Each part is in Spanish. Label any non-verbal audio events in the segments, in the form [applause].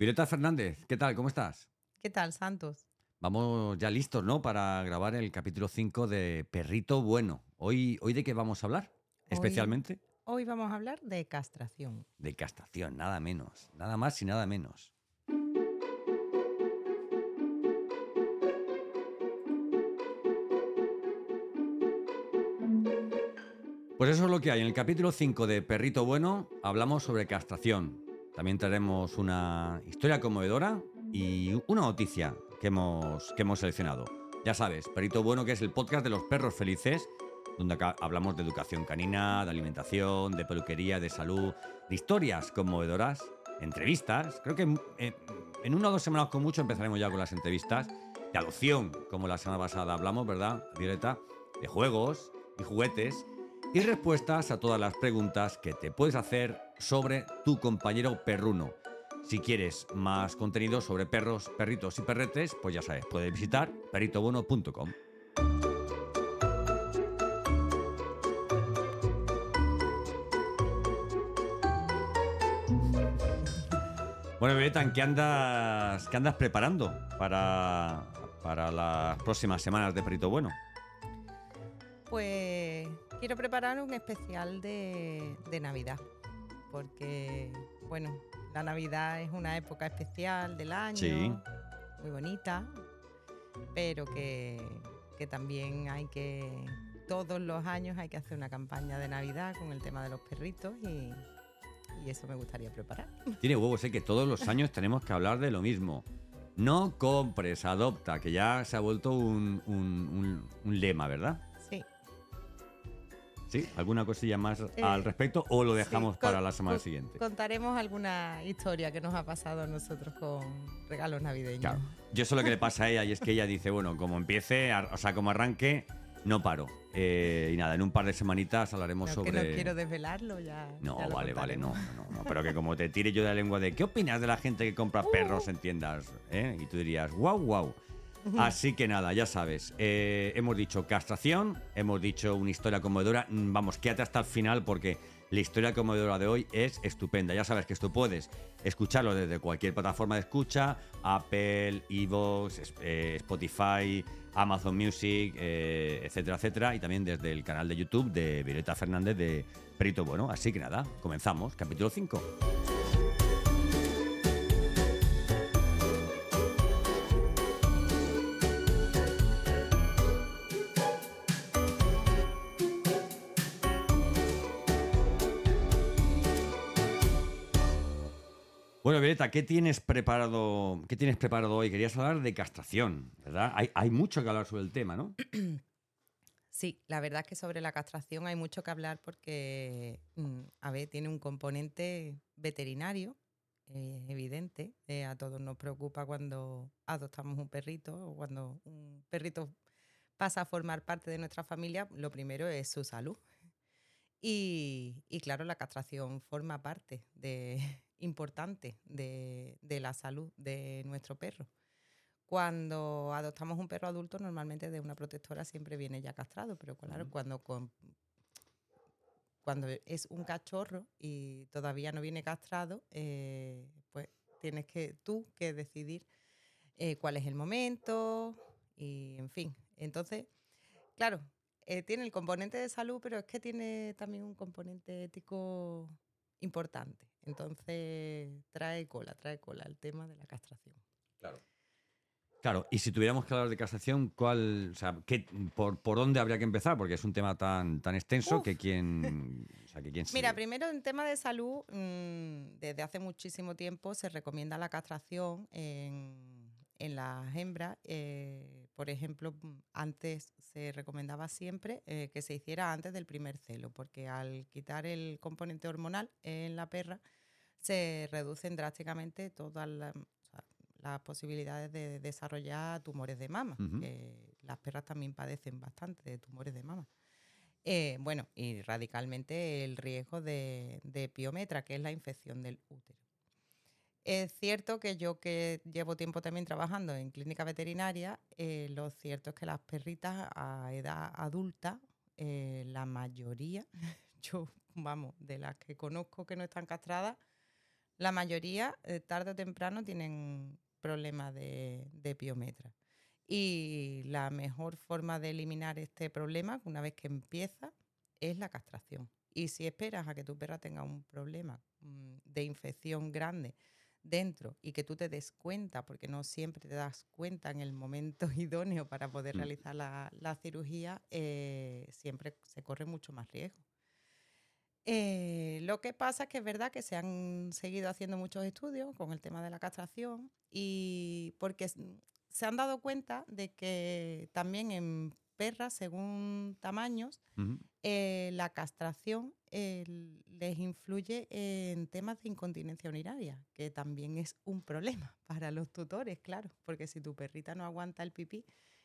Violeta Fernández, ¿qué tal? ¿Cómo estás? ¿Qué tal, Santos? Vamos ya listos, ¿no? Para grabar el capítulo 5 de Perrito Bueno. Hoy, ¿Hoy de qué vamos a hablar? Especialmente. Hoy vamos a hablar de castración. De castración, nada menos. Nada más y nada menos. Pues eso es lo que hay. En el capítulo 5 de Perrito Bueno hablamos sobre castración. También traeremos una historia conmovedora y una noticia que hemos, que hemos seleccionado. Ya sabes, Perrito Bueno, que es el podcast de los perros felices, donde hablamos de educación canina, de alimentación, de peluquería, de salud, de historias conmovedoras, entrevistas. Creo que eh, en una o dos semanas con mucho empezaremos ya con las entrevistas. De adopción, como la semana pasada hablamos, ¿verdad, Violeta? De juegos y juguetes y respuestas a todas las preguntas que te puedes hacer sobre tu compañero perruno. Si quieres más contenido sobre perros, perritos y perretes, pues ya sabes, puedes visitar perritobono.com. Bueno, Violeta, ¿qué andas, qué andas preparando para, para las próximas semanas de Perrito Bueno? Pues quiero preparar un especial de, Navidad, porque, bueno, la Navidad es una época especial del año, muy bonita, pero que, también hay que, todos los años hay que hacer una campaña de Navidad con el tema de los perritos y, eso me gustaría preparar. Tiene huevos, sé que todos los años tenemos que hablar de lo mismo. No compres, adopta, que ya se ha vuelto un, un lema, ¿verdad? ¿Sí? ¿Alguna cosilla más eh, al respecto o lo dejamos para la semana siguiente? Contaremos alguna historia que nos ha pasado a nosotros con regalos navideños. Claro. Yo sé lo que le pasa a ella y es que ella dice, bueno, como empiece, o sea, como arranque, no paro. Eh, y nada, en un par de semanitas hablaremos sobre. Que no quiero desvelarlo ya. No, vale, vale, no, no, no, Pero que como te tire yo de la lengua de ¿qué opinas de la gente que compra [laughs] perros en tiendas? ¿Eh? Y tú dirías, wow, wow. Así que nada, ya sabes. Eh, hemos dicho castración, hemos dicho una historia conmovedora. Mm, vamos, quédate hasta el final porque la historia conmovedora de hoy es estupenda. Ya sabes que tú puedes escucharlo desde cualquier plataforma de escucha: Apple, Evox, eh, Spotify, Amazon Music, eh, etcétera, etcétera. Y también desde el canal de YouTube de Violeta Fernández de Perito Bueno. Así que nada, comenzamos. Capítulo 5. Violeta, ¿qué tienes preparado, qué tienes preparado hoy? Querías hablar de castración, ¿verdad? Hay, mucho que hablar sobre el tema, ¿no? [clears throat] Sí, la verdad es que sobre la castración hay mucho que hablar porque, mm, a ver, tiene un componente veterinario, eh, evidente. Eh, a todos nos preocupa cuando adoptamos un perrito o cuando un perrito pasa a formar parte de nuestra familia. Lo primero es su salud. y claro, la castración forma parte de, importante de, la salud de nuestro perro. Cuando adoptamos un perro adulto, normalmente de una protectora siempre viene ya castrado, pero claro, cuando, cuando es un cachorro y todavía no viene castrado, eh, pues tienes que tú que decidir eh, cuál es el momento y en fin. Entonces, claro, eh, tiene el componente de salud, pero es que tiene también un componente ético importante. Entonces trae cola, trae cola el tema de la castración. Claro. Claro, y si tuviéramos que hablar de castración, ¿cuál, o sea, qué, por, dónde habría que empezar? Porque es un tema tan, tan extenso que quien, Mira, primero en tema de salud, mm, desde hace muchísimo tiempo se recomienda la castración en, en las hembras. Eh, por ejemplo, antes se recomendaba siempre eh, que se hiciera antes del primer celo, porque al quitar el componente hormonal en la perra, se reducen drásticamente todas las, posibilidades de desarrollar tumores de mama. las perras también padecen bastante de tumores de mama. Eh, bueno, y radicalmente el riesgo de, de piometra, que es la infección del útero. Es cierto que yo que llevo tiempo también trabajando en clínica veterinaria, eh, lo cierto es que las perritas a edad adulta, eh, la mayoría, [laughs] yo, vamos, de las que conozco que no están castradas, La mayoría, eh, tarde o temprano, tienen problemas de, de. Y la mejor forma de eliminar este problema, una vez que empieza, es la castración. Y si esperas a que tu perra tenga un problema mm, de infección grande dentro y que tú te des cuenta, porque no siempre te das cuenta en el momento [laughs] idóneo para poder mm. realizar la, cirugía, eh, siempre se corre mucho más riesgo. Eh, lo que pasa es que es verdad que se han seguido haciendo muchos estudios con el tema de la castración y porque se han dado cuenta de que también en perras, según tamaños, eh, la castración les influye en temas de incontinencia urinaria, que también es un problema [laughs] para los tutores, claro, porque si tu perrita no aguanta el pipí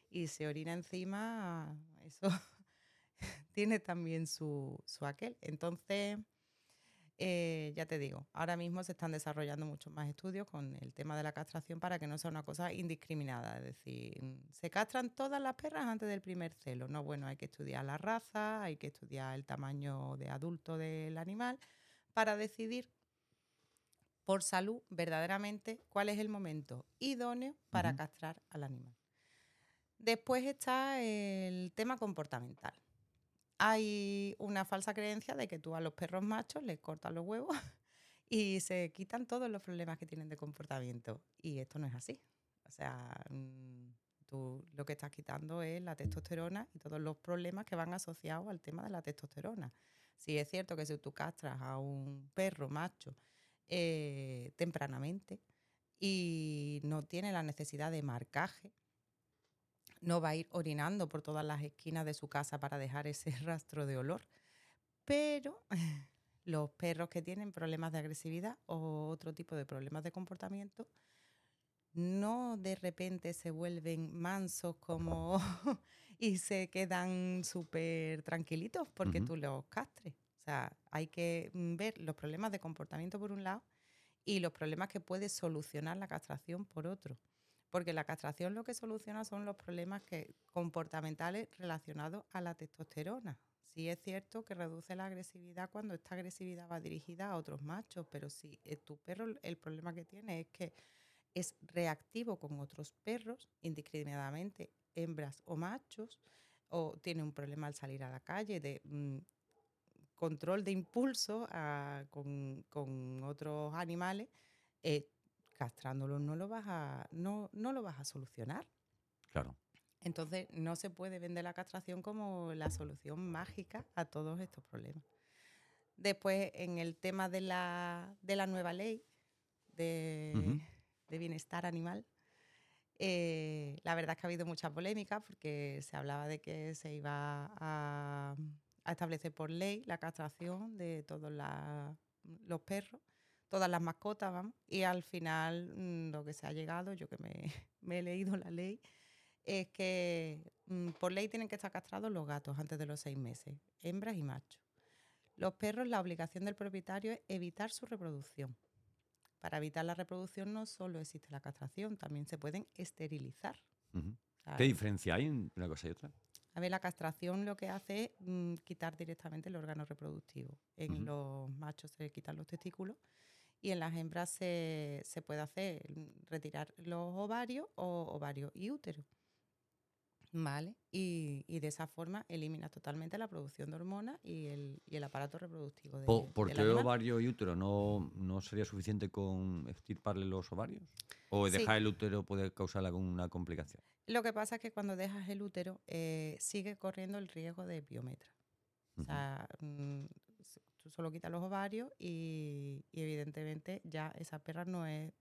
y se orina encima, eso [laughs] tiene también su, su aquel. Entonces, eh, ya te digo, ahora mismo se están desarrollando muchos más estudios con el tema de la castración para que no sea una cosa indiscriminada. Es decir, se castran todas las perras antes del primer celo. No, bueno, hay que estudiar la raza, hay que estudiar el tamaño de adulto del animal para decidir por salud verdaderamente cuál es el momento idóneo para castrar al animal. Después está el tema comportamental hay una falsa creencia de que tú a los perros machos les cortas los huevos [laughs] y se quitan todos los problemas que tienen de comportamiento. Y esto no es así. O sea, mm, tú lo que estás quitando es la testosterona y todos los problemas que van asociados al tema de la testosterona. Si es cierto que si tú castras a un perro macho eh, tempranamente y no tiene la necesidad de marcaje, no va a ir orinando por todas las esquinas de su casa para dejar ese [laughs] rastro de olor. Pero [laughs] los perros que tienen problemas de agresividad o otro tipo de problemas de comportamiento, no de repente se vuelven mansos como [laughs] y se quedan súper tranquilitos porque tú los castres. O sea, hay que mm, ver los problemas de comportamiento por un lado y los problemas que puede solucionar la castración por otro porque la castración lo que soluciona son los problemas comportamentales relacionados a la testosterona. Sí es cierto que reduce la agresividad cuando esta agresividad va dirigida a otros machos, pero si tu perro el problema que tiene es que es reactivo con otros perros, indiscriminadamente hembras o machos, o tiene un problema al salir a la calle de mm, control de impulso ah, con, otros animales, eh, castrándolo no lo vas a, no, no lo vas a solucionar. Claro. Entonces no se puede vender la castración como la solución mágica a todos estos problemas. Después, en el tema de la, de la nueva ley de, de bienestar animal, eh, la verdad es que ha habido mucha polémica porque se hablaba de que se iba a, a establecer por ley la castración de todos los perros todas las mascotas, vamos. Y al final mm, lo que se ha llegado, yo que [laughs] me, he leído la ley, es que mm, por ley tienen que estar castrados los gatos antes de los seis meses, hembras y machos. Los perros, la obligación del propietario es evitar su reproducción. Para evitar la reproducción no solo existe la castración, también se pueden esterilizar. ¿Qué diferencia hay entre una cosa y otra? A ver, la castración lo que hace es mm, quitar directamente el órgano reproductivo. En los machos se quitan los testículos y en las hembras se, puede hacer mm, retirar los ovarios o ovarios y útero. ¿Vale? Y, de esa forma elimina totalmente la producción de hormonas y el, aparato reproductivo. De, ¿Por, qué ovario y útero? ¿No, ¿No sería suficiente con extirparle los ovarios? ¿O dejar el útero puede causar alguna complicación? Lo que pasa es que cuando dejas el útero eh, sigue corriendo el riesgo de biometra. O sea, tú solo quitas los ovarios y, evidentemente ya esa perra no, es,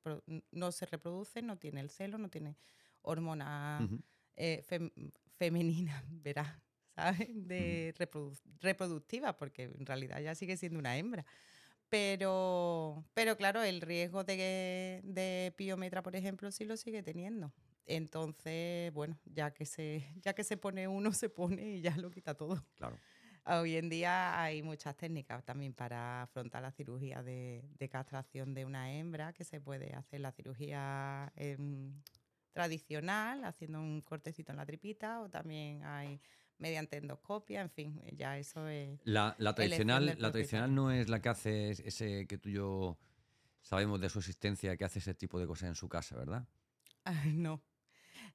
no se reproduce, no tiene el celo, no tiene hormonas eh, femeninas, [laughs] verás, ¿sabes? De reproductiva, porque en realidad ya sigue siendo una hembra. Pero, pero claro, el riesgo de, de piometra, por ejemplo, sí lo sigue teniendo. Entonces, bueno, ya que se, ya que se pone uno, [laughs] se pone y ya lo quita todo. Claro. Hoy en día hay muchas técnicas también para afrontar la cirugía de, castración de una hembra, que se puede hacer la cirugía em, tradicional, haciendo un cortecito en la tripita, o también hay mediante endoscopia, en fin, ya eso es... La, tradicional, la tradicional no es la que hace ese que tú yo sabemos de su existencia que hace ese tipo de cosas en su casa, ¿verdad? [laughs] Ay, no.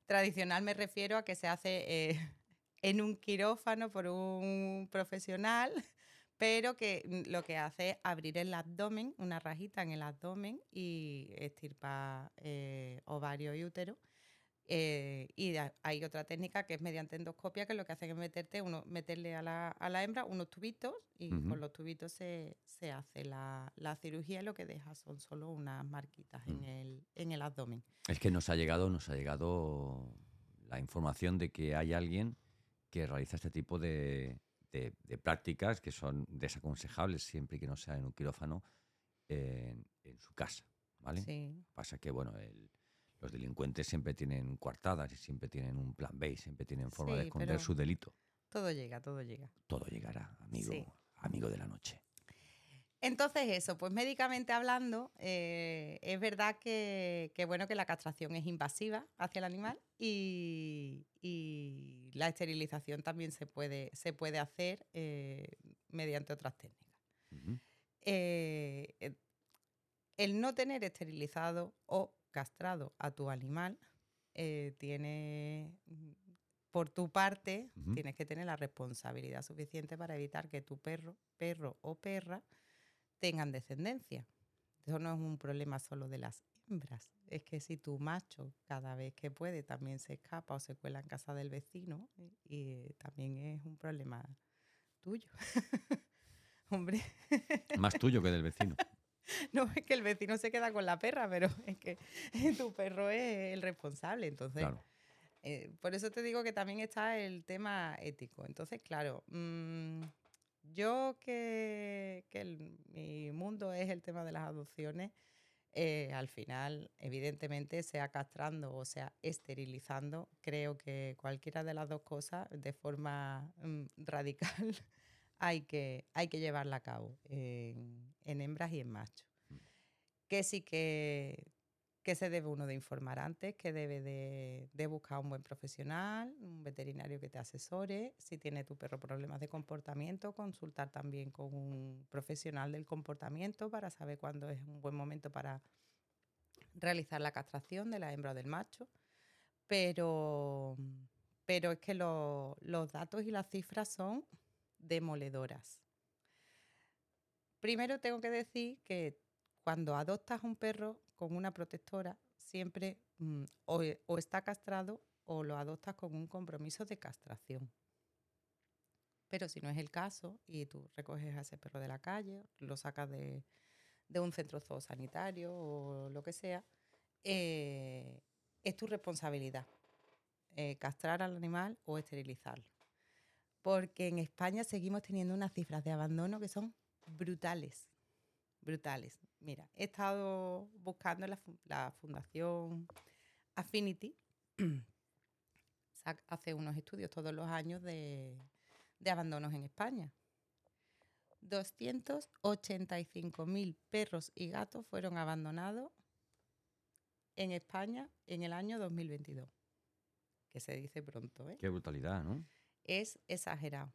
Tradicional me refiero a que se hace eh, en un quirófano por un profesional, [laughs] pero que mm, lo que hace es abrir el abdomen, una rajita en el abdomen y estirpar eh, ovario y útero. Eh, y hay otra técnica que es mediante endoscopia, que lo que hace es meterte uno, meterle a la, a la hembra unos tubitos y con los tubitos se, se hace la, la, cirugía y lo que deja son solo unas marquitas en, mm. el, en el abdomen. Es que nos ha llegado, nos ha llegado la información de que hay alguien que realiza este tipo de, de, prácticas que son desaconsejables siempre que no sea en un quirófano en, en su casa. ¿vale? Sí. Pasa que, bueno, el, los delincuentes siempre tienen coartadas y siempre tienen un plan B, siempre tienen forma de esconder su delito. Todo llega, todo llega. Todo llegará, amigo, amigo de la noche. Entonces eso, pues médicamente hablando, eh, es verdad que, bueno que la castración es invasiva hacia el animal y, la esterilización también se puede, se puede hacer eh, mediante otras técnicas. Eh, el no tener esterilizado o castrado a tu animal, tiene, por tu parte, tienes que tener la responsabilidad suficiente para evitar que tu perro, perro o perra tengan descendencia. Eso no es un problema solo de las hembras. Es que si tu macho cada vez que puede también se escapa o se cuela en casa del vecino, y, también es un problema tuyo. [laughs] Hombre. [laughs] Más tuyo que del vecino. [laughs] No es que el vecino se queda con la perra, pero es que tu perro es el responsable. Entonces, eh, por eso te digo que también está el tema ético. Entonces, claro, mm, yo que, mi mundo es el tema de las adopciones, eh, al final, evidentemente, sea castrando o sea esterilizando, creo que cualquiera de las dos cosas, de forma mm, [laughs] radical, hay que, hay que llevarla a cabo en, hembras y en machos. Mm. Que sí que, que, se debe uno de informar antes, que debe de, buscar un buen profesional, un veterinario que te asesore. Si tiene tu perro problemas de comportamiento, consultar también con un profesional del comportamiento para saber cuándo es un buen momento para realizar la castración de la hembra o del macho. Pero, pero es que los datos y las cifras son demoledoras. Primero tengo que decir que cuando adoptas un perro con una protectora, siempre mm, o, está castrado o lo adoptas con un compromiso de castración. Pero si no es el caso y tú recoges a ese perro de la calle, lo sacas de, un centro zoosanitario o lo que sea, eh, es tu responsabilidad eh, castrar al animal o esterilizarlo porque en España seguimos teniendo unas cifras de abandono que son brutales, brutales. Mira, he estado buscando la, la Fundación Affinity, hace unos estudios todos los años de, de abandonos en España. 285.000 perros y gatos fueron abandonados en España en el año 2022. Que se dice pronto, ¿eh? Qué brutalidad, ¿no? es exagerado.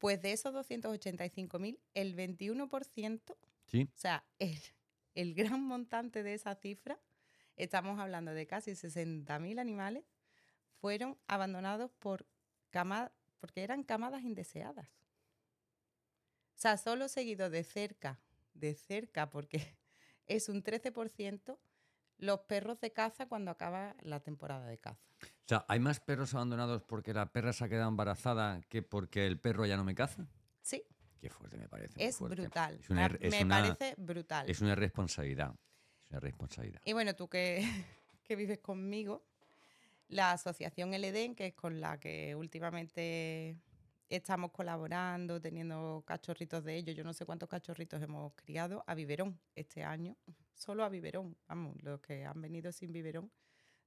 Pues de esos 285.000, el 21%, ¿Sí? o sea, el, el, gran montante de esa cifra, estamos hablando de casi 60.000 animales, fueron abandonados por camadas, porque eran camadas indeseadas. O sea, solo seguido de cerca, de cerca, porque [laughs] es un 13%, los perros de caza cuando acaba la temporada de caza. Sea, ¿hay más perros abandonados porque la perra se ha quedado embarazada que porque el perro ya no me caza? Sí. Qué fuerte me parece. Es brutal. me parece brutal. Es una responsabilidad. Es una responsabilidad. Y bueno, tú que, [laughs] que vives conmigo, la asociación El Edén, que es con la que últimamente estamos colaborando, teniendo cachorritos de ellos. Yo no sé cuántos cachorritos hemos criado a biberón este año solo a biberón, vamos, los que han venido sin biberón,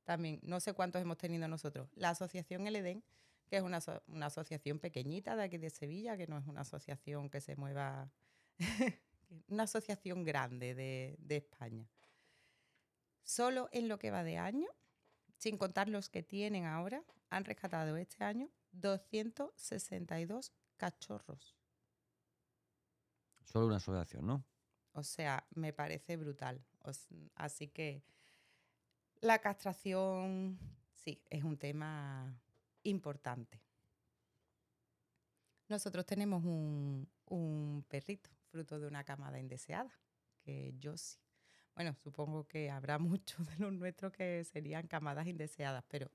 también, no sé cuántos hemos tenido nosotros. La Asociación El Edén, que es una, asociación pequeñita de aquí de Sevilla, que no es una asociación que se mueva, [laughs] una asociación grande de, de España. Solo en lo que va de año, sin contar los que tienen ahora, han rescatado este año 262 cachorros. Solo una asociación, ¿no? O sea, me parece brutal. así que la castración, sí, es un tema importante. Nosotros tenemos un, perrito, fruto de una camada indeseada, que yo sí. Bueno, supongo que habrá [laughs] muchos de los nuestros que serían camadas indeseadas, pero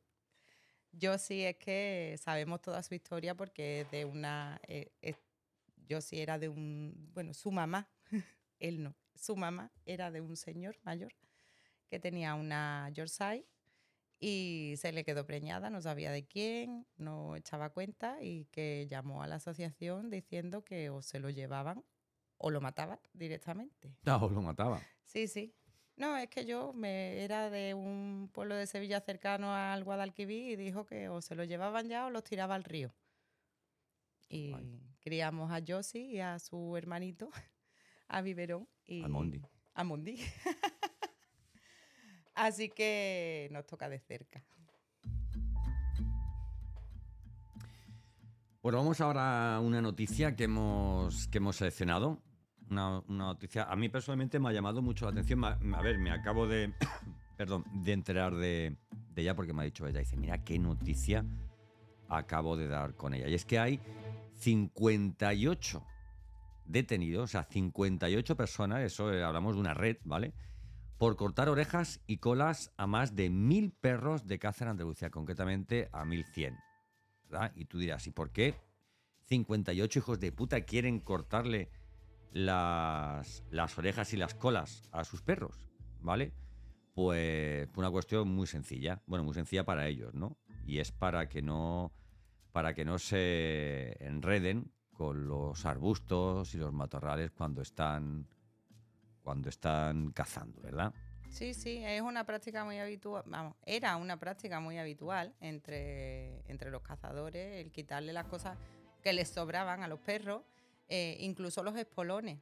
yo sí es que sabemos toda su historia porque de una, eh, yo sí era de un, bueno, su mamá, [laughs] él no, su mamá era de un señor mayor que tenía una Yorkshire y se le quedó preñada, no sabía de quién, no echaba cuenta y que llamó a la asociación diciendo que o se lo llevaban o lo mataban directamente. Ah, o lo mataban. Sí, sí. No, es que yo me era de un pueblo de Sevilla cercano al Guadalquivir y dijo que o se lo llevaban ya o los tiraba al río. Y criamos a Josie y a su hermanito, [laughs] a Biberón. Y a Mondi. A Mondi. [laughs] Así que nos toca de cerca. Bueno, vamos ahora a una noticia que hemos, que hemos seleccionado. Una, noticia, a mí personalmente me ha llamado mucho la atención. A ver, me acabo de, [coughs] perdón, de enterar de, ella porque me ha dicho ella, dice, mira qué noticia acabo de dar con ella. Y es que hay 58 detenidos, o sea, 58 personas, eso eh, hablamos de una red, ¿vale? Por cortar orejas y colas a más de mil perros de caza en Andalucía, concretamente a 1100. ¿verdad? Y tú dirás, ¿y por qué 58 hijos de puta quieren cortarle las, las orejas y las colas a sus perros? ¿Vale? Pues una cuestión muy sencilla, bueno, muy sencilla para ellos, ¿no? Y es para que no para que no se enreden con los arbustos y los matorrales cuando están cuando están cazando, ¿verdad? Sí, sí, es una práctica muy habitual, vamos, era una práctica muy habitual entre, entre los cazadores, el quitarle las cosas que les sobraban a los perros, eh, incluso los espolones.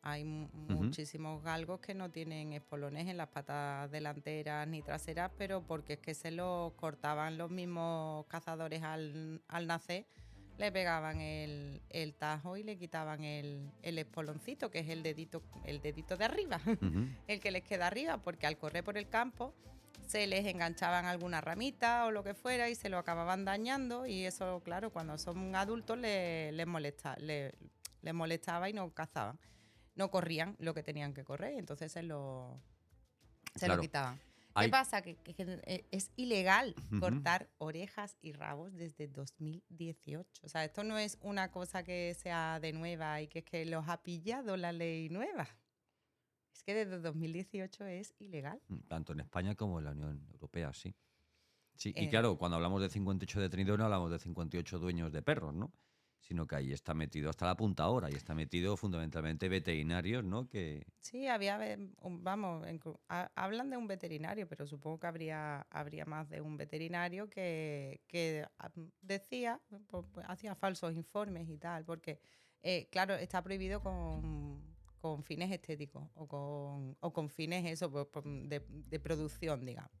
Hay muchísimos galgos que no tienen espolones en las patas delanteras ni traseras, pero porque es que se los cortaban los mismos cazadores al, nacer, le pegaban el, tajo y le quitaban el, espoloncito, que es el dedito, el dedito de arriba, [laughs] el que les queda arriba, porque al correr por el campo se les enganchaban alguna ramita o lo que fuera y se lo acababan dañando y eso, claro, cuando son adultos les, molesta, les molestaba y no cazaban. No corrían lo que tenían que correr, entonces se lo, se lo quitaban. ¿Qué pasa? Que, eh, es ilegal cortar orejas y rabos desde 2018. O sea, esto no es una cosa que sea de nueva y que es que los ha pillado la ley nueva. Es que desde 2018 es ilegal. Mm, tanto en España como en la Unión Europea, sí. Sí, y eh. claro, cuando hablamos de 58 detenidos no hablamos de 58 dueños de perros, ¿no? Sino que ahí está metido hasta la punta ahora y está metido fundamentalmente veterinarios, ¿no? Que... Sí, había, vamos, hablan de un veterinario, pero supongo que habría, habría más de un veterinario que, que decía, pues, pues, hacía falsos informes y tal, porque, eh, claro, está prohibido con, con fines estéticos o con, o con fines eso, pues, de, de producción, digamos.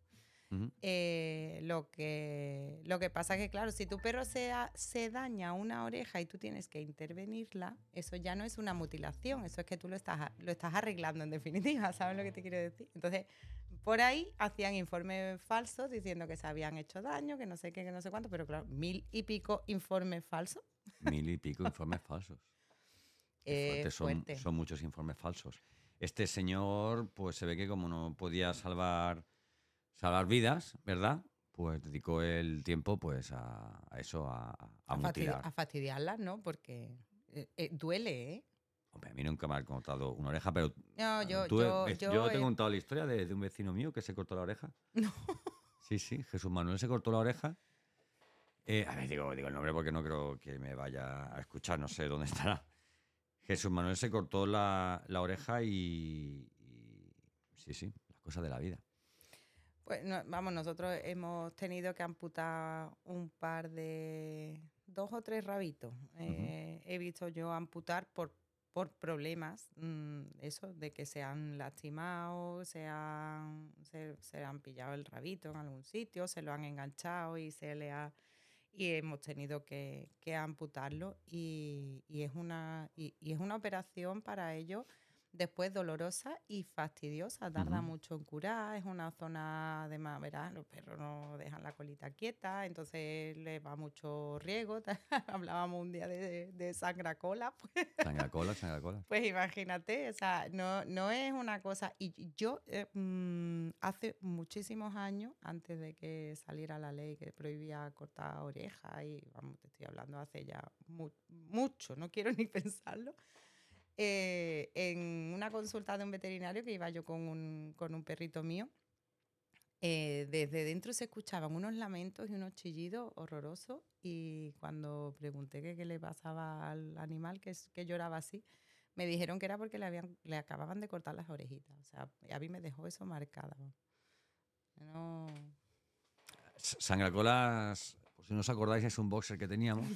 Eh, lo, que, lo que pasa es que, claro, si tu perro se, se daña una oreja y tú tienes que intervenirla, eso ya no es una mutilación, eso es que tú lo estás, lo estás arreglando en definitiva, [laughs] ¿sabes lo que te quiero decir? Entonces, por ahí hacían informes falsos diciendo que se habían hecho daño, que no sé qué, que no sé cuánto, pero claro, mil y pico informes falsos. Mil y pico informes falsos. [laughs] Eh, son, son muchos informes falsos. Este señor, pues se ve que como no podía salvar salvar vidas, ¿verdad? Pues dedicó el tiempo pues a, eso, a, a, a, a fastidiarlas, ¿no? Porque eh, eh, duele, ¿eh? Hombre, a mí nunca me ha contado una oreja, pero. No, yo. yo, yo, te he contado la historia de, un vecino mío que se cortó la oreja. No. [laughs] Sí, sí, Jesús Manuel se cortó la oreja. Eh, a ver, digo, digo el nombre porque no creo que me vaya a escuchar, no sé dónde estará. Jesús Manuel se cortó la, la oreja y, y. Sí, sí, las cosas de la vida. Pues vamos, nosotros hemos tenido que amputar un par de dos o tres rabitos. Eh, he visto yo amputar por, por problemas, mm, eso, de que se han lastimado, se han, se, han pillado el rabito en algún sitio, se lo han enganchado y se le ha y hemos tenido que, que amputarlo y, y es una y, y, es una operación para ellos Después dolorosa y fastidiosa, tarda mucho en curar, es una zona, además, verás, los perros no dejan la colita quieta, entonces le va mucho riego. [laughs] Hablábamos un día de, de sangracola. Pues. Sangracola, sangracola. [laughs] Pues imagínate, o sea, no, no es una cosa. Y yo eh, mm, hace muchísimos años, antes de que saliera la ley que prohibía cortar orejas, y vamos, te estoy hablando hace ya mucho, no quiero ni [laughs] pensarlo eh, en una consulta de un veterinario que iba yo con un, con un perrito mío. Eh, desde dentro se escuchaban unos lamentos y unos chillidos horrorosos y cuando pregunté qué, le pasaba al animal que, que lloraba así, me dijeron que era porque le, habían, le acababan de cortar las orejitas. O sea, a mí me dejó eso marcada. No... Sangracolas, por si no os acordáis, es un boxer que teníamos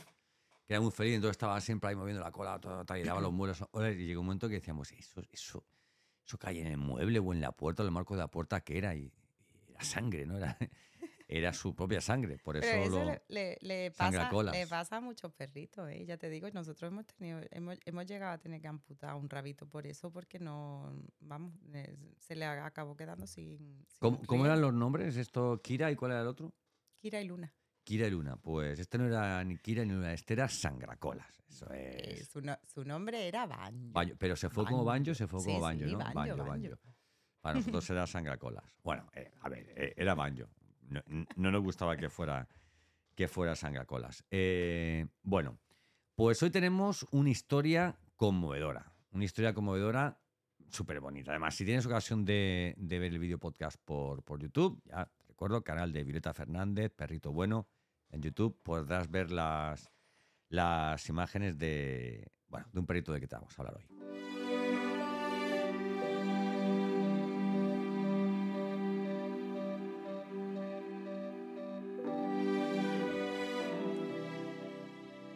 que era muy feliz, entonces estaba siempre ahí moviendo la cola, todo, y daba los muebles. Y llegó un momento que decíamos, eso, eso, eso cae en el mueble o en la puerta, en el marco de la puerta, que era? Y, era sangre, ¿no? Era, [laughs] era su propia sangre, por eso, lo, le, le, pasa, le, pasa, a muchos perritos, ¿eh? ya te digo, nosotros hemos tenido, hemos, hemos, llegado a tener que amputar un rabito por eso, porque no, vamos, se le acabó quedando sin... ¿Cómo, ¿Cómo, eran los nombres? Esto, Kira y cuál era el otro? Kira y Luna. Kira Luna. Pues este no era ni Kira ni Luna, este era Sangracolas. Eso es. Su, nombre era Banjo. Pero se fue como Banjo, se fue como Banjo, ¿no? Banjo, Banjo, Para nosotros era Sangracolas. Bueno, eh, a ver, eh, era Banjo. No, nos gustaba que fuera, que fuera Sangracolas. Eh, bueno, pues hoy tenemos una historia conmovedora. Una historia conmovedora súper bonita. Además, si tienes ocasión de, ver el video podcast por, por YouTube, ya recuerdo, canal de Violeta Fernández, Perrito Bueno, en YouTube podrás ver las, las imágenes de, bueno, de un perrito de que te vamos a hablar hoy.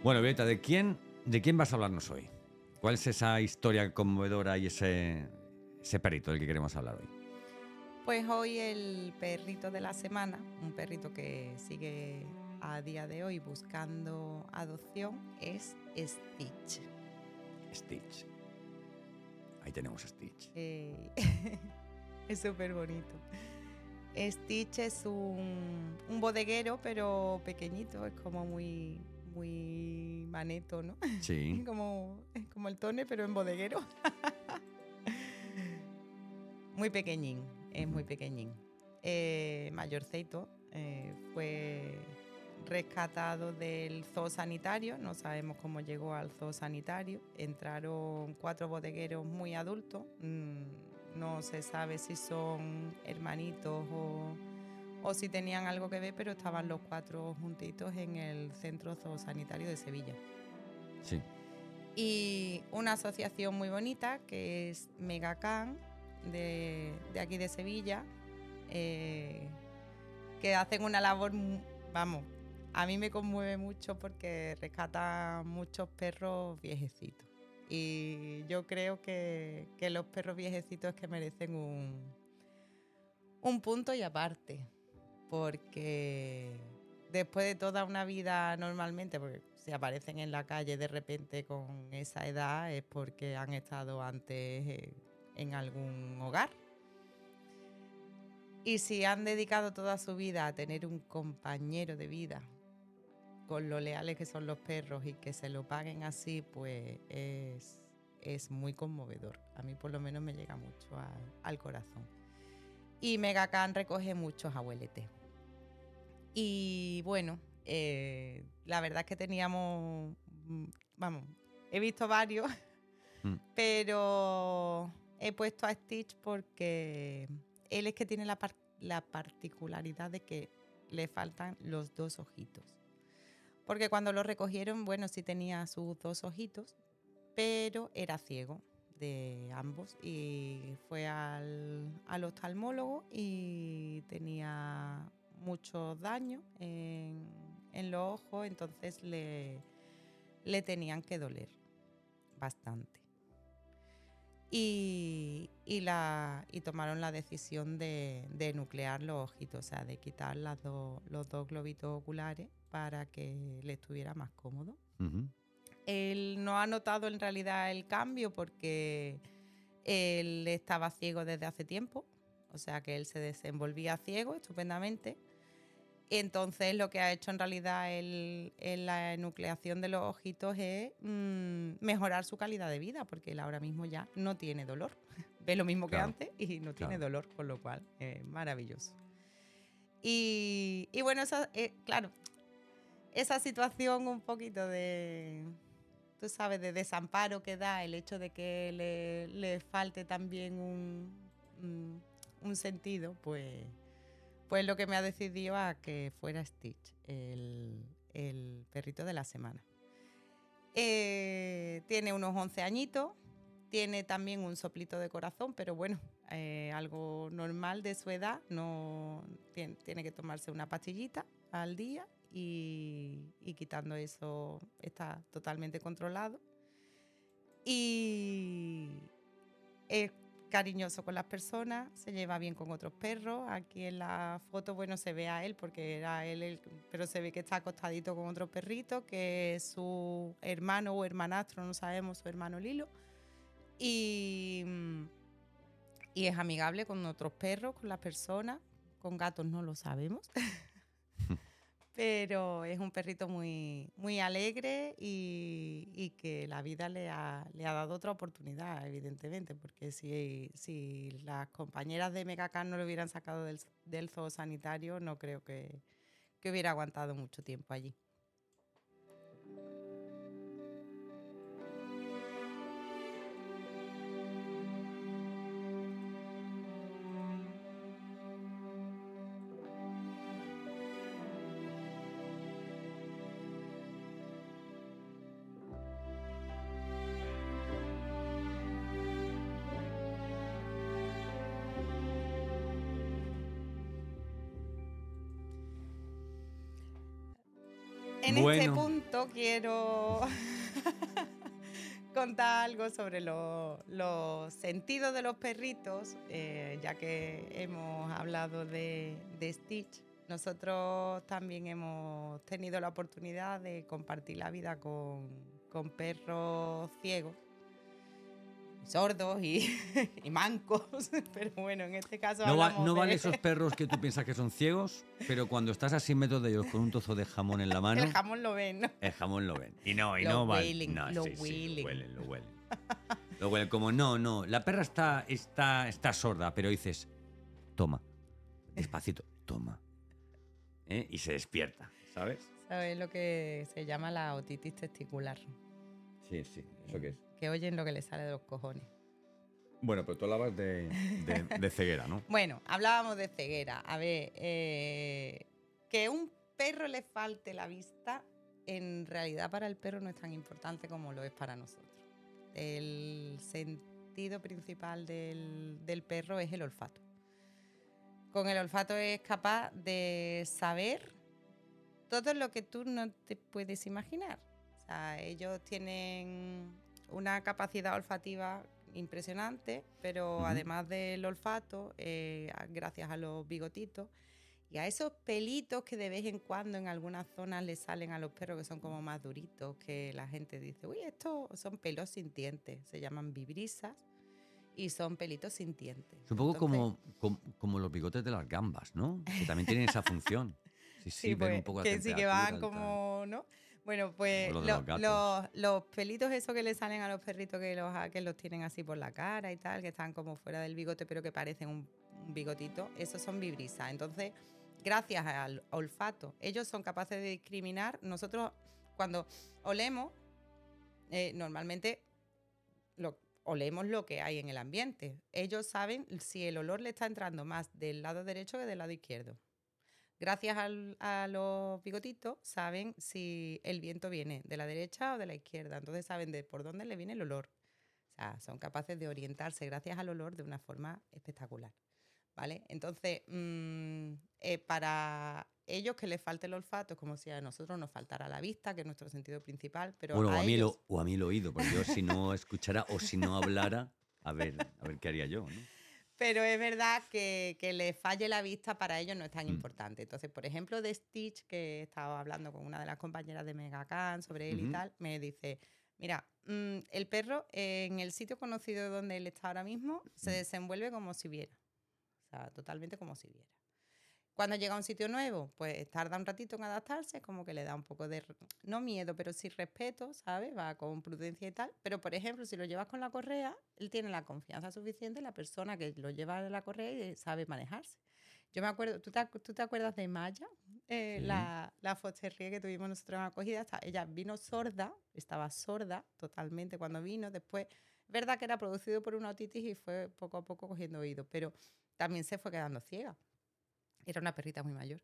Bueno, Violeta, ¿de quién, ¿de quién vas a hablarnos hoy? ¿Cuál es esa historia conmovedora y ese, ese perrito del que queremos hablar hoy? Pues hoy el perrito de la semana, un perrito que sigue a día de hoy buscando adopción, es Stitch. Stitch. Ahí tenemos Stitch. Eh, [laughs] es súper bonito. Stitch es un, bodeguero, pero pequeñito, es como muy, muy maneto, ¿no? Sí. [laughs] como, como el tone, pero en bodeguero. [laughs] muy pequeñín es muy pequeñín. Eh, mayorcito eh, fue rescatado del zoo sanitario, no sabemos cómo llegó al zoo sanitario, entraron cuatro bodegueros muy adultos, mm, no se sabe si son hermanitos o, o, si tenían algo que ver, pero estaban los cuatro juntitos en el centro zoosanitario de Sevilla. Sí. Y una asociación muy bonita que es Megacan, de, aquí de Sevilla, eh, que hacen una labor, vamos, a mí me conmueve mucho porque rescatan muchos perros viejecitos. Y yo creo que, los perros viejecitos que merecen un, un punto y aparte, porque después de toda una vida normalmente, porque si aparecen en la calle de repente con esa edad es porque han estado antes en algún hogar. Y si han dedicado toda su vida a tener un compañero de vida, con lo leales que son los perros y que se lo paguen así, pues es, es muy conmovedor. A mí por lo menos me llega mucho al corazón. Y Megacan recoge muchos abueletes. Y bueno, eh, la verdad es que teníamos, mm, vamos, he visto varios, [laughs] mm. pero he puesto a Stitch porque él es que tiene la, particularidad de que le faltan los dos ojitos. Porque cuando lo recogieron, bueno, sí tenía sus dos ojitos, pero era ciego de ambos y fue al, oftalmólogo y tenía muchos daños en, los ojos, entonces le, le tenían que doler bastante. Y, la, y tomaron la decisión de, nuclear los ojitos, o sea, de quitar las los dos globitos oculares para que le estuviera más cómodo. Él no ha notado en realidad el cambio porque Él estaba ciego desde hace tiempo, o sea que él se desenvolvía ciego estupendamente. Entonces lo que ha hecho en realidad en la nucleación de los ojitos es mm, mejorar su calidad de vida, porque él ahora mismo ya no tiene dolor. [laughs] Ve lo mismo que antes y no tiene dolor, con lo cual es maravilloso. Y, bueno, eh, claro, esa situación un poquito de, tú sabes, de desamparo que da el hecho de que le, falte también un, un, sentido, pues, pues lo que me ha decidido a que fuera Stitch, el, perrito de la semana. Eh, tiene unos 11 añitos, tiene también un soplito de corazón, pero bueno, eh, algo normal de su edad, no tiene, tiene que tomarse una pastillita al día y, quitando eso está totalmente controlado. Y es cariñoso con las personas, se lleva bien con otros perros. Aquí en la foto, bueno, se ve a él porque era él, pero se ve que está acostadito con otro perrito, que es su hermano o hermanastro, no sabemos, su hermano Lilo. Y, y es amigable con otros perros, con las personas. Con gatos no lo sabemos. [laughs] pero es un perrito muy, muy alegre y, que la vida le ha, le ha, dado otra oportunidad, evidentemente, porque si, si las compañeras de Megacan no lo hubieran sacado del, del zoo sanitario, no creo que, que hubiera aguantado mucho tiempo allí. En este punto quiero [laughs] contar algo sobre los sentidos de los perritos, eh, ya que hemos hablado de, Stitch. Nosotros también hemos tenido la oportunidad de compartir la vida con perros ciegos sordos y, [laughs] mancos, [laughs] pero bueno, en este caso... No, no vale esos [laughs] perros que tú piensas que son ciegos, pero cuando estás a 100 metros de ellos con un trozo de jamón en la mano... El jamón lo ven, ¿no? El jamón lo ven. Y no, y no vale. No, lo, sí, sí, lo huelen, lo huelen. lo huelen como, no, no, la perra está, está, está sorda, pero dices, toma, despacito, toma. ¿Eh? Y se despierta, ¿sabes? ¿Sabes lo que se llama la otitis testicular? Sí, sí, ¿eso qué es? que oyen lo que les sale de los cojones. Bueno, pero tú hablabas [laughs] de, ceguera, ¿no? bueno, hablábamos de ceguera. A ver, eh, que un perro le falte la vista, en realidad para el perro no es tan importante como lo es para nosotros. El sentido principal del, del perro es el olfato. Con el olfato es capaz de saber todo lo que tú no te puedes imaginar. Sea, ellos tienen una capacidad olfativa impresionante, pero además del olfato, eh, gracias a los bigotitos y a esos pelitos que de vez en cuando en algunas zonas le salen a los perros que son como más duritos, que la gente dice, uy, estos son pelos sintientes, se llaman vibrisas y son pelitos sintientes. Es un poco como, como, los bigotes de las gambas, ¿no? Que también tienen esa función. [laughs] Sí, sí, ven pues, un poco que sí que van como, ¿no? Bueno, pues los, pelitos esos que le salen a los perritos que los, que los tienen así por la cara y tal, que están como fuera del bigote pero que parecen un, bigotito, esos son vibrisas. Entonces, gracias al olfato, ellos son capaces de discriminar. Nosotros cuando olemos, eh, normalmente lo, olemos lo que hay en el ambiente. Ellos saben si el olor le está entrando más del lado derecho que del lado izquierdo gracias a los bigotitos, saben si el viento viene de la derecha o de la izquierda. Entonces saben de por dónde le viene el olor. O sea, son capaces de orientarse gracias al olor de una forma espectacular. ¿Vale? Entonces, mm, eh, para ellos que les falte el olfato es como si a nosotros nos faltara la vista, que es nuestro sentido principal. Pero bueno, o, a mí o a mí el oído, porque yo si no escuchara o si no hablara, a ver, a ver qué haría yo. ¿no? Pero es verdad que, que le falle la vista para ellos no es tan mm. importante. Entonces, por ejemplo, de Stitch, que estaba hablando con una de las compañeras de Megacan sobre él y tal, me dice, Mira, mm, el perro en el sitio conocido donde él está ahora mismo se desenvuelve como si viera. O sea, totalmente como si viera. Cuando llega a un sitio nuevo, pues tarda un ratito en adaptarse, como que le da un poco de, no miedo, pero sí respeto, ¿sabes? Va con prudencia y tal. Pero, por ejemplo, si lo llevas con la correa, él tiene la confianza suficiente, la persona que lo lleva de la correa y sabe manejarse. Yo me acuerdo, ¿tú te, tú te acuerdas de Maya? Eh, la, la fosterría que tuvimos nosotros en acogida. Ella vino sorda, estaba sorda totalmente cuando vino. Después, verdad que era producido por una otitis y fue poco a poco cogiendo oído, pero también se fue quedando ciega. Era una perrita muy mayor.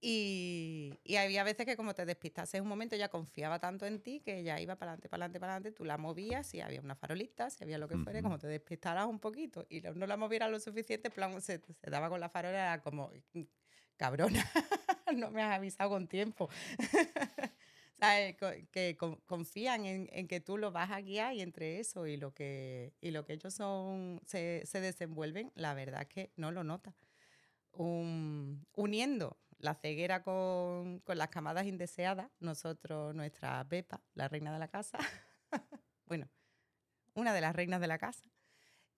Y, y, había veces que como te despistases un momento, ella confiaba tanto en ti que ella iba para adelante, para adelante, para adelante, tú la movías, si había una farolita, si había lo que fuera, como te despistaras un poquito y no la movieras lo suficiente, plan, se, se daba con la farola, era como, mm, cabrona, [laughs] no me has avisado con tiempo. [laughs] ¿Sabes? Que confían en, en, que tú lo vas a guiar y entre eso y lo que, y lo que ellos son, se, se desenvuelven, la verdad es que no lo notas uniendo la ceguera con, las camadas indeseadas, nosotros, nuestra Pepa, la reina de la casa, [laughs] bueno, una de las reinas de la casa,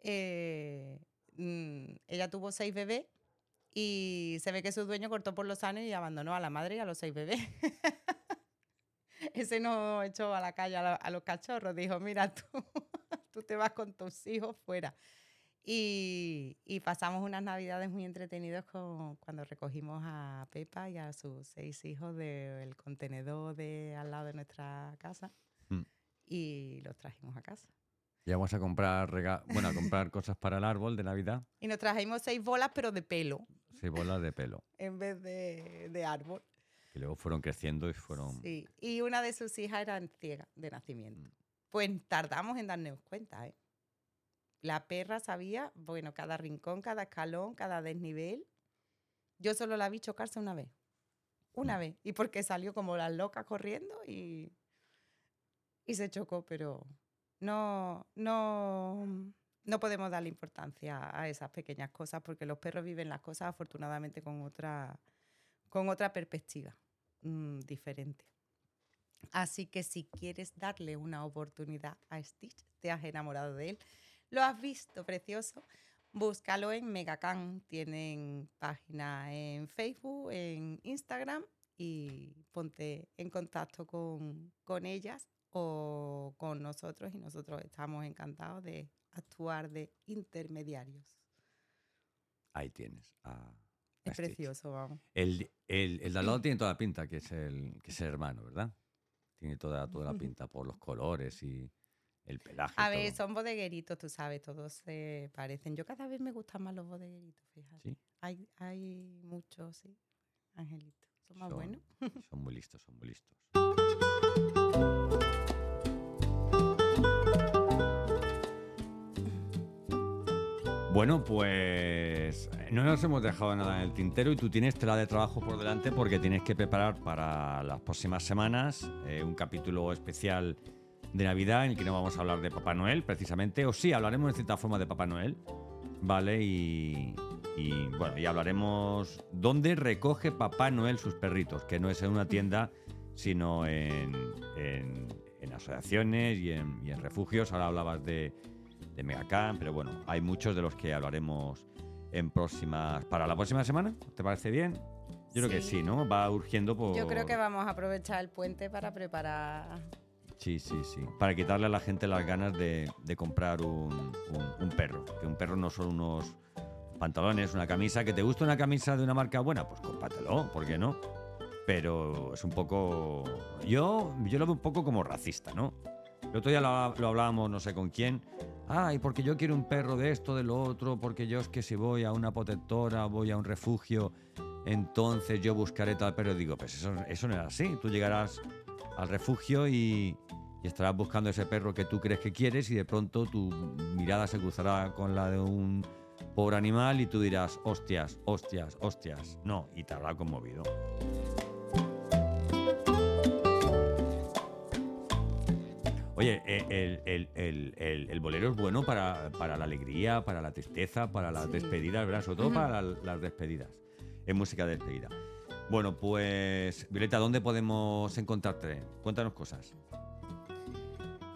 eh, mm, ella tuvo seis bebés y se ve que su dueño cortó por los años y abandonó a la madre y a los seis bebés. [laughs] Ese no echó a la calle a, a los cachorros, dijo, mira tú, [laughs] tú te vas con tus hijos fuera. Y, pasamos unas navidades muy entretenidas con, cuando recogimos a Pepa y a sus seis hijos del contenedor de al lado de nuestra casa mm. y los trajimos a casa. Y vamos a comprar, bueno, a comprar [laughs] cosas para el árbol de Navidad. Y nos trajimos seis bolas, pero de pelo. Seis bolas de pelo. [laughs] en vez de, de árbol. Que luego fueron creciendo y fueron... Sí, y una de sus hijas era ciega de nacimiento. Mm. Pues tardamos en darnos cuenta, ¿eh? La perra sabía, bueno, cada rincón, cada escalón, cada desnivel. Yo solo la vi chocarse una vez. Una mm. vez. Y porque salió como la loca corriendo y, y se chocó, pero no, no, no podemos darle importancia a esas pequeñas cosas porque los perros viven las cosas afortunadamente con otra, con otra perspectiva mm, diferente. Así que si quieres darle una oportunidad a Stitch, te has enamorado de él, lo has visto, precioso. Búscalo en Megacan. Tienen página en Facebook, en Instagram y ponte en contacto con, con ellas o con nosotros y nosotros estamos encantados de actuar de intermediarios. Ahí tienes. es precioso, vamos. El, el, el de al lado [clears throat] tiene toda la pinta, que es el, que es el hermano, ¿verdad? Tiene toda, toda la [laughs] pinta por los colores y el pelaje. A ver, son bodegueritos, tú sabes, todos se parecen. Yo cada vez me gustan más los bodegueritos, fíjate. ¿Sí? Hay, hay muchos, sí, angelitos. Son más buenos. son muy listos, son muy listos. Bueno, pues no nos hemos dejado nada en el tintero y tú tienes tela de trabajo por delante porque tienes que preparar para las próximas semanas eh, un capítulo especial de Navidad en el que no vamos a hablar de Papá Noel precisamente, o sí, hablaremos de cierta forma de Papá Noel, ¿vale? Y, bueno, y hablaremos dónde recoge Papá Noel sus perritos, que no es en una tienda, sino en, en, asociaciones y en, y en, refugios. Ahora hablabas de, de Megacamp, pero bueno, hay muchos de los que hablaremos en próximas. para la próxima semana. ¿Te parece bien? Yo creo que sí, ¿no? Va urgiendo por. Yo creo que vamos a aprovechar el puente para preparar Sí, sí, sí. Para quitarle a la gente las ganas de, comprar un, perro. Que un perro no son unos pantalones, una camisa. ¿Que te gusta una camisa de una marca buena? Pues cómpratelo, ¿por qué no? Pero es un poco... Yo, yo lo veo un poco como racista, ¿no? El otro día lo, hablábamos no sé con quién. Ay, porque yo quiero un perro de esto, de lo otro, porque yo es que si voy a una protectora, voy a un refugio, entonces yo buscaré tal perro. Digo, pues eso, eso no es así. Tú llegarás al refugio y, estarás buscando ese perro que tú crees que quieres y de pronto tu mirada se cruzará con la de un pobre animal y tú dirás, hostias, hostias, hostias. No, y te habrá conmovido. Oye, eh, el, bolero es bueno para, la alegría, para la tristeza, para las despedidas, ¿verdad? Sobre todo para las despedidas. Es música de despedida. Bueno, pues Violeta, ¿dónde podemos encontrarte? Cuéntanos cosas.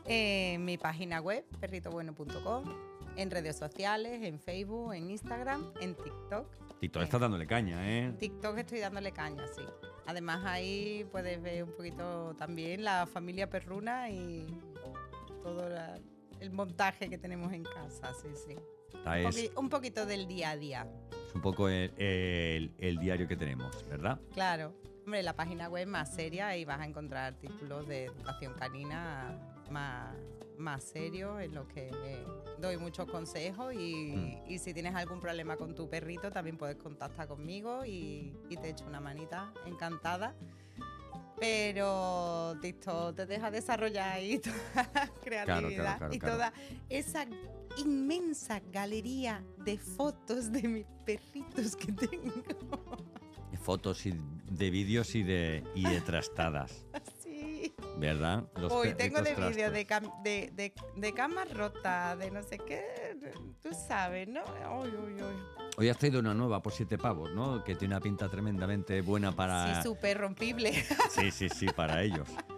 En mi página web, perritobueno.com, en redes sociales, en Facebook, en Instagram, en TikTok. TikTok está dándole caña, ¿eh? TikTok estoy dándole caña, sí. Además ahí puedes ver un poquito también la familia perruna y todo la- el montaje que tenemos en casa, sí, sí. Un, es, poqui- un poquito del día a día, es un poco el, el- el diario que tenemos, ¿verdad? claro. Hombre, la página web más seria y vas a encontrar artículos de educación canina más, más serios en los que eh, doy muchos consejos y, Mm. y si tienes algún problema con tu perrito también puedes contactar conmigo y, y te echo una manita encantada. Pero TikTok te deja desarrollar ahí [laughs] toda la creatividad claro, y claro. toda esa inmensa galería de fotos de mis perritos que tengo. De fotos y de vídeos y de, y de trastadas, [laughs] Sí. ¿verdad? Los Hoy tengo de vídeos de, de, de, de camas rotas, de no sé qué. Tú sabes, ¿no? Uy, uy, uy. Hoy has traído una nueva por siete pavos, ¿no? Que tiene una pinta tremendamente buena para... Sí, súper rompible. Sí, sí, sí, para ellos. [laughs]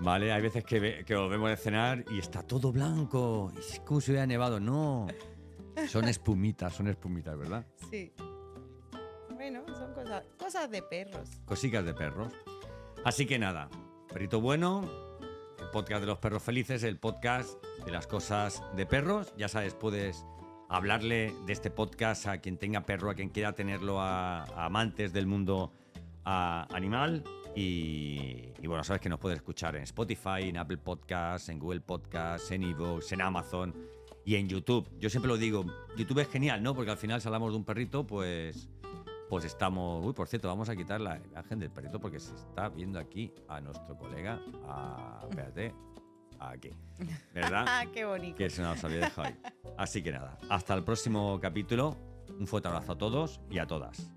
Vale, hay veces que, ve- que os vemos de cenar y está todo blanco. Y es como si hubiera nevado. No. Son espumitas, son espumitas, ¿verdad? Sí. Bueno, son cosas, cosas de perros. Cositas de perros. Así que nada, Perrito Bueno, el podcast de los perros felices, el podcast de las cosas de perros. Ya sabes, puedes hablarle de este podcast a quien tenga perro, a quien quiera tenerlo, a, a amantes del mundo a- animal. Y, y bueno, sabes que nos puedes escuchar en Spotify, en Apple Podcasts, en Google Podcasts, en Evox, en Amazon y en YouTube. Yo siempre lo digo, YouTube es genial, ¿no? Porque al final si hablamos de un perrito, pues pues estamos. Uy, por cierto, vamos a quitar la imagen del perrito porque se está viendo aquí a nuestro colega. A, espérate, aquí. ¿Verdad? [laughs] Ah, qué bonito. que se nos había dejado ahí. Así que nada, hasta el próximo capítulo. Un fuerte abrazo a todos y a todas.